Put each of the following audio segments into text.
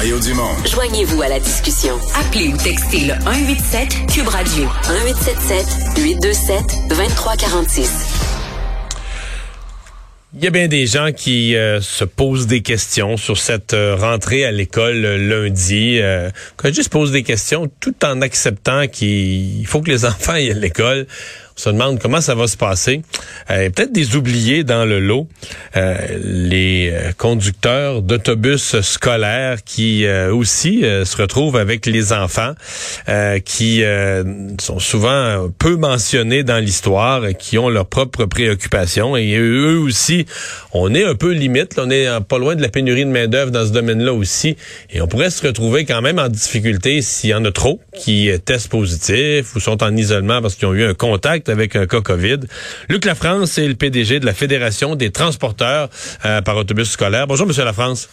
Mario Dumont. Joignez-vous à la discussion. Appelez ou textez le 187 Cube Radio 1877 827 2346. Il y a bien des gens qui euh, se posent des questions sur cette euh, rentrée à l'école euh, lundi. quand je se pose des questions tout en acceptant qu'il faut que les enfants aillent à l'école se demande comment ça va se passer. Euh, Peut-être des oubliés dans le lot, euh, les euh, conducteurs d'autobus scolaires qui euh, aussi se retrouvent avec les enfants, qui sont souvent peu mentionnés dans l'histoire, qui ont leurs propres préoccupations. Et eux aussi, on est un peu limite, on est pas loin de la pénurie de main d'œuvre dans ce domaine-là aussi, et on pourrait se retrouver quand même en difficulté s'il y en a trop qui testent positif ou sont en isolement parce qu'ils ont eu un contact avec un cas COVID. Luc Lafrance est le PDG de la Fédération des transporteurs euh, par autobus scolaire. Bonjour, Monsieur Lafrance.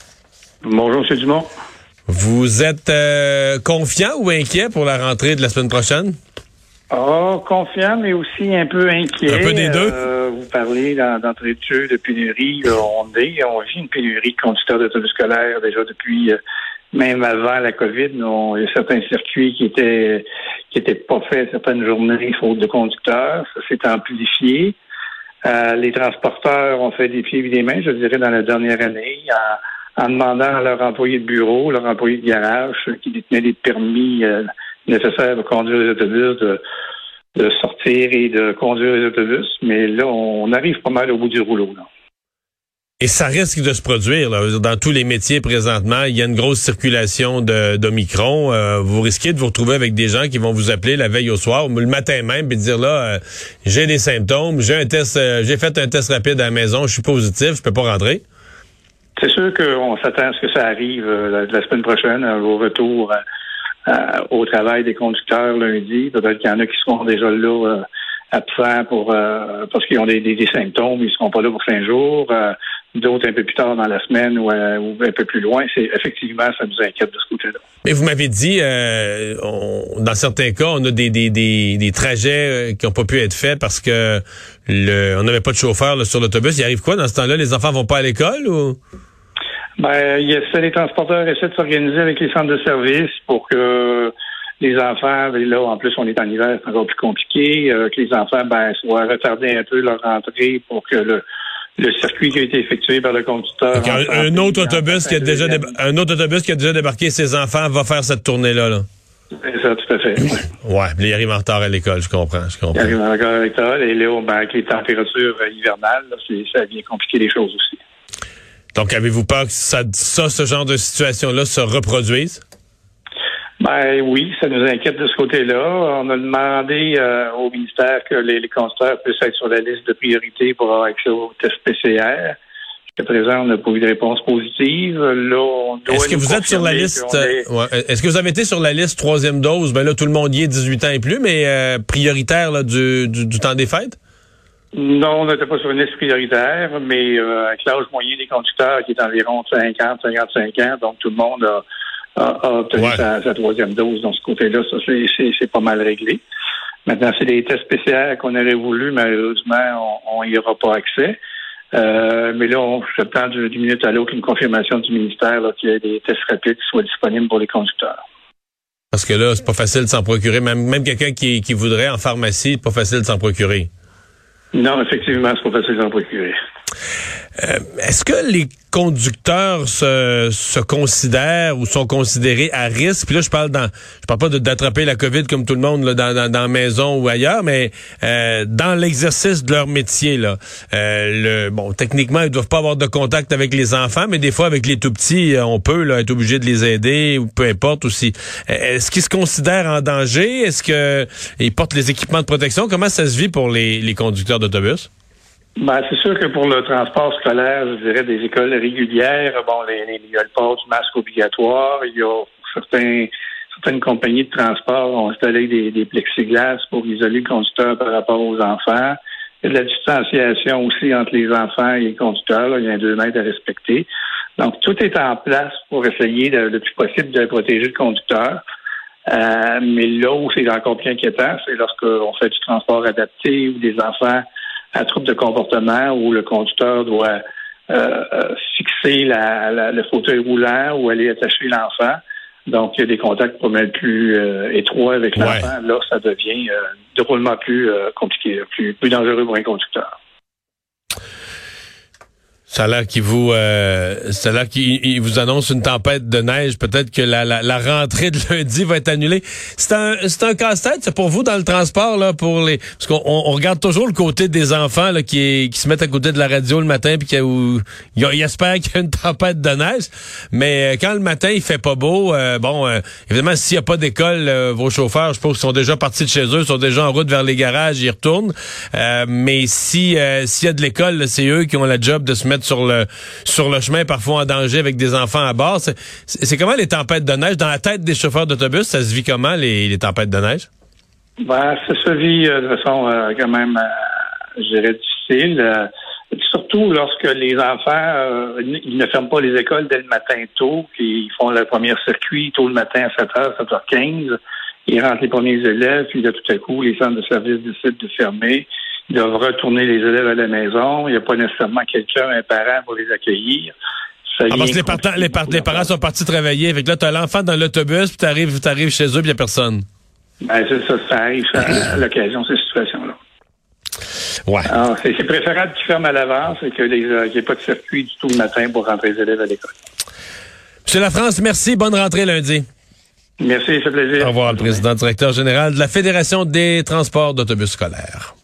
Bonjour, M. Dumont. Vous êtes euh, confiant ou inquiet pour la rentrée de la semaine prochaine? Oh, confiant, mais aussi un peu inquiet. Un peu des deux? Euh, vous parlez d'entrée de jeu de pénurie. on, est, on vit une pénurie de conducteurs d'autobus scolaires déjà depuis même avant la COVID, il y a certains circuits qui étaient qui étaient pas faits certaines journées faute de conducteurs. Ça s'est amplifié. Euh, les transporteurs ont fait des pieds et des mains, je dirais, dans la dernière année, en, demandant à leurs employés de bureau, leurs employés de garage, qui détenaient des permis euh, nécessaires pour conduire les autobus, de, de sortir et de conduire les autobus. Mais là, on arrive pas mal au bout du rouleau. Là. Et ça risque de se produire là. dans tous les métiers présentement. Il y a une grosse circulation d'Omicron. Euh, vous risquez de vous retrouver avec des gens qui vont vous appeler la veille au soir ou le matin même et dire là, euh, j'ai des symptômes, j'ai un test, euh, j'ai fait un test rapide à la maison, je suis positif, je peux pas rentrer. C'est sûr qu'on s'attend à ce que ça arrive la, semaine prochaine au retour au travail des conducteurs lundi. Peut-être qu'il y en a qui seront déjà là absents pour parce qu'ils ont des, des, symptômes, ils seront pas là pour cinq jours d'autres un peu plus tard dans la semaine ou, euh, un peu plus loin. C'est effectivement, ça nous inquiète de ce côté-là. Mais vous m'avez dit, euh, dans certains cas, on a des, des, des, des trajets euh, qui n'ont pas pu être faits parce que le, on n'avait pas de chauffeur sur l'autobus. Il arrive quoi dans ce temps-là? Les enfants vont pas à l'école ou? Ben, il les transporteurs essaient de s'organiser avec les centres de service pour que les enfants, ben là, en plus, on est en hiver, c'est encore plus compliqué, que les enfants ben, soient retardés un peu leur rentrée pour que le, le circuit qui a été effectué par le conducteur. Un, autre autobus qui a déjà un autre autobus qui a déjà débarqué ses enfants va faire cette tournée-là. Là. C'est ça, tout à fait. ouais, il arrive en retard à l'école, je comprends, je comprends. Il arrive en retard à l'école et là, ben, avec les températures hivernales, ça vient compliquer les choses aussi. Donc, avez-vous peur que ça, ça ce genre de situation-là se reproduise? Ben oui, ça nous inquiète de ce côté-là. On a demandé euh, au ministère que les, les constructeurs puissent être sur la liste de priorité pour avoir accès au test PCR. Jusqu'à présent, on n'a pas eu de réponse positive. Là, Est-ce que vous êtes sur la liste Est-ce que vous avez été sur la liste troisième dose? Ben là, tout le monde y est 18 ans et plus, mais euh, prioritaire là, du, du, temps des fêtes? Non, on n'était pas sur une liste prioritaire, mais euh, avec l'âge moyen des conducteurs qui est environ 50, 55 ans, donc tout le monde a, a, obtenu sa, troisième dose. Dans ce côté-là, ça, c'est pas mal réglé. Maintenant, c'est des tests spéciaux qu'on aurait voulu, malheureusement, on n'y aura pas accès. Euh, mais là, on, prends d'une minute à l'autre une confirmation du ministère qu'il y ait des tests rapides qui soient disponibles pour les conducteurs. Parce que là, c'est pas facile de s'en procurer. Même, même quelqu'un qui, qui voudrait en pharmacie, c'est pas facile de s'en procurer. Non, effectivement, c'est pas facile de s'en procurer. Euh, est-ce que les conducteurs se, se, considèrent ou sont considérés à risque? Puis là, je parle dans, je parle pas d'attraper la COVID comme tout le monde là, dans, dans, dans la maison ou ailleurs, mais euh, dans l'exercice de leur métier. Là, euh, le, bon, techniquement, ils doivent pas avoir de contact avec les enfants, mais des fois, avec les tout petits, on peut là, être obligé de les aider ou peu importe aussi. Est-ce qu'ils se considèrent en danger? Est-ce qu'ils portent les équipements de protection? Comment ça se vit pour les, les conducteurs d'autobus? Ben, c'est sûr que pour le transport scolaire, je dirais des écoles régulières, bon, les, il y a le port du masque obligatoire, il y a certains, certaines compagnies de transport ont installé des, des plexiglas pour isoler le conducteur par rapport aux enfants. Il y a de la distanciation aussi entre les enfants et les conducteurs. Il y a un deux mètres à respecter. Donc, tout est en place pour essayer le plus possible de protéger le conducteur. Euh, mais là où c'est encore plus inquiétant, c'est lorsqu'on fait du transport adapté ou des enfants un trouble de comportement où le conducteur doit fixer le fauteuil roulant ou aller attacher l'enfant. Donc, il y a des contacts pour mettre plus étroits avec l'enfant. Là, ça devient drôlement plus compliqué, plus, plus dangereux pour un conducteur. Ça a l'air qu'il vous, euh, ça a vous annonce une tempête de neige. Peut-être que la, la, la, rentrée de lundi va être annulée. C'est un, c'est un casse-tête, c'est pour vous dans le transport là, pour les, parce qu'on on regarde toujours le côté des enfants là qui, qui se mettent à côté de la radio le matin puis qui, où, ils espèrent qu'il y a une tempête de neige. Mais euh, quand le matin il fait pas beau, euh, bon, euh, évidemment s'il y a pas d'école, vos chauffeurs, je pense sont déjà partis de chez eux, sont déjà en route vers les garages, ils retournent. mais si s'il y a de l'école, c'est eux qui ont la job de se mettre sur le sur le chemin, parfois en danger avec des enfants à bord. C'est comment les tempêtes de neige? Dans la tête des chauffeurs d'autobus, ça se vit comment, les, tempêtes de neige? Ben, ça se vit euh, de façon euh, quand même, euh, je dirais, difficile. surtout lorsque les enfants, ils ne ferment pas les écoles dès le matin tôt, puis ils font le premier circuit tôt le matin à 7h, 7h15. Ils rentrent les premiers élèves, puis là, tout à coup, les centres de service décident de fermer. Ils doivent retourner les élèves à la maison. Il n'y a pas nécessairement quelqu'un, un parent pour les accueillir. Ah, parce que les, les, parents sont partis travailler. Fait que là, tu as l'enfant dans l'autobus, puis tu arrives, arrives chez eux, puis il n'y a personne. Ben, c'est ça, ça arrive à l'occasion, ces situations-là. Ouais. c'est préférable qu'ils ferment à l'avance et qu'il n'y ait pas de circuit du tout le matin pour rentrer les élèves à l'école. Monsieur La France, merci. Bonne rentrée lundi. Merci, fait plaisir. Au revoir, le président directeur général de la Fédération des transports d'autobus scolaires.